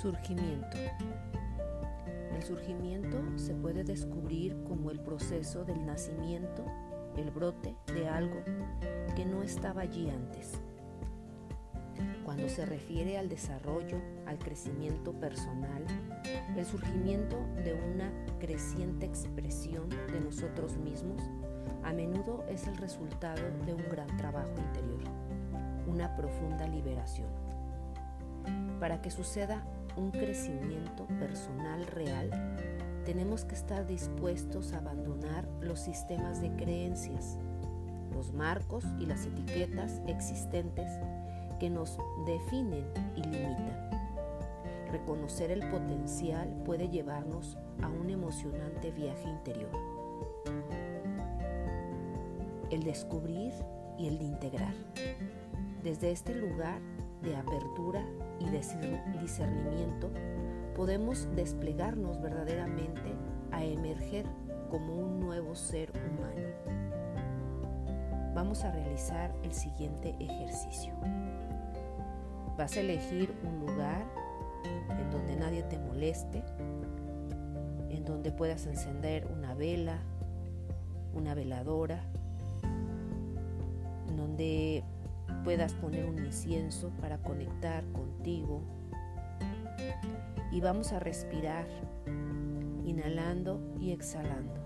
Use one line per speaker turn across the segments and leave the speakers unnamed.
Surgimiento. El surgimiento se puede descubrir como el proceso del nacimiento, el brote de algo que no estaba allí antes. Cuando se refiere al desarrollo, al crecimiento personal, el surgimiento de una creciente expresión de nosotros mismos, a menudo es el resultado de un gran trabajo interior, una profunda liberación. Para que suceda un crecimiento personal real, tenemos que estar dispuestos a abandonar los sistemas de creencias, los marcos y las etiquetas existentes que nos definen y limitan. Reconocer el potencial puede llevarnos a un emocionante viaje interior. El descubrir y el integrar. Desde este lugar de apertura y de discernimiento, podemos desplegarnos verdaderamente a emerger como un nuevo ser humano. Vamos a realizar el siguiente ejercicio. Vas a elegir un lugar en donde nadie te moleste, en donde puedas encender una vela, una veladora, en donde puedas poner un incienso para conectar contigo. Y vamos a respirar, inhalando y exhalando.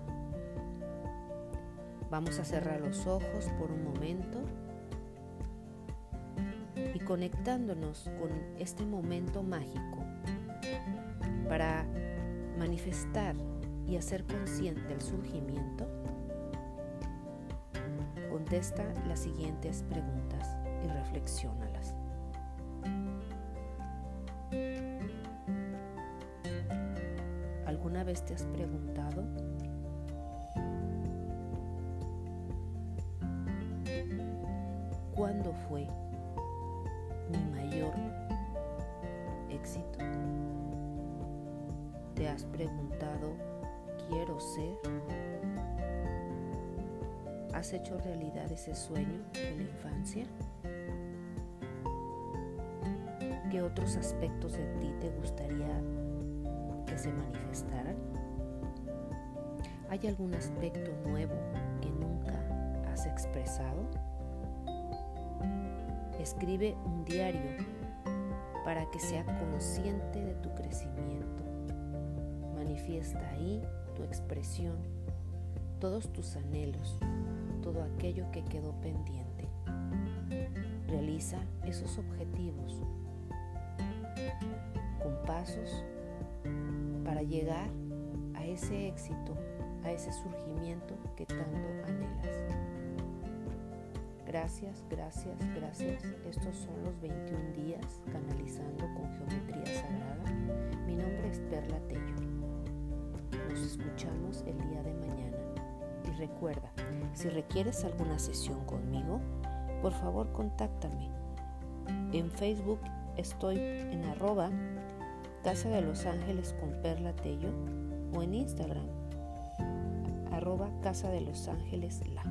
Vamos a cerrar los ojos por un momento y conectándonos con este momento mágico para manifestar y hacer consciente el surgimiento, contesta las siguientes preguntas y reflexiónalas. ¿Alguna vez te has preguntado cuándo fue mi mayor éxito? ¿Te has preguntado quiero ser? ¿Has hecho realidad ese sueño de la infancia? ¿Qué otros aspectos de ti te gustaría que se manifestaran? ¿Hay algún aspecto nuevo que nunca has expresado? Escribe un diario para que sea consciente de tu crecimiento. Manifiesta ahí tu expresión, todos tus anhelos, todo aquello que quedó pendiente. Realiza esos objetivos con pasos para llegar a ese éxito, a ese surgimiento que tanto anhelas. Gracias, gracias, gracias. Estos son los 21 días canalizando con geometría sagrada. Mi nombre es Perla Tello. Nos escuchamos el día recuerda, si requieres alguna sesión conmigo, por favor contáctame. En Facebook estoy en arroba Casa de los Ángeles con Perla Tello o en Instagram arroba Casa de los Ángeles La.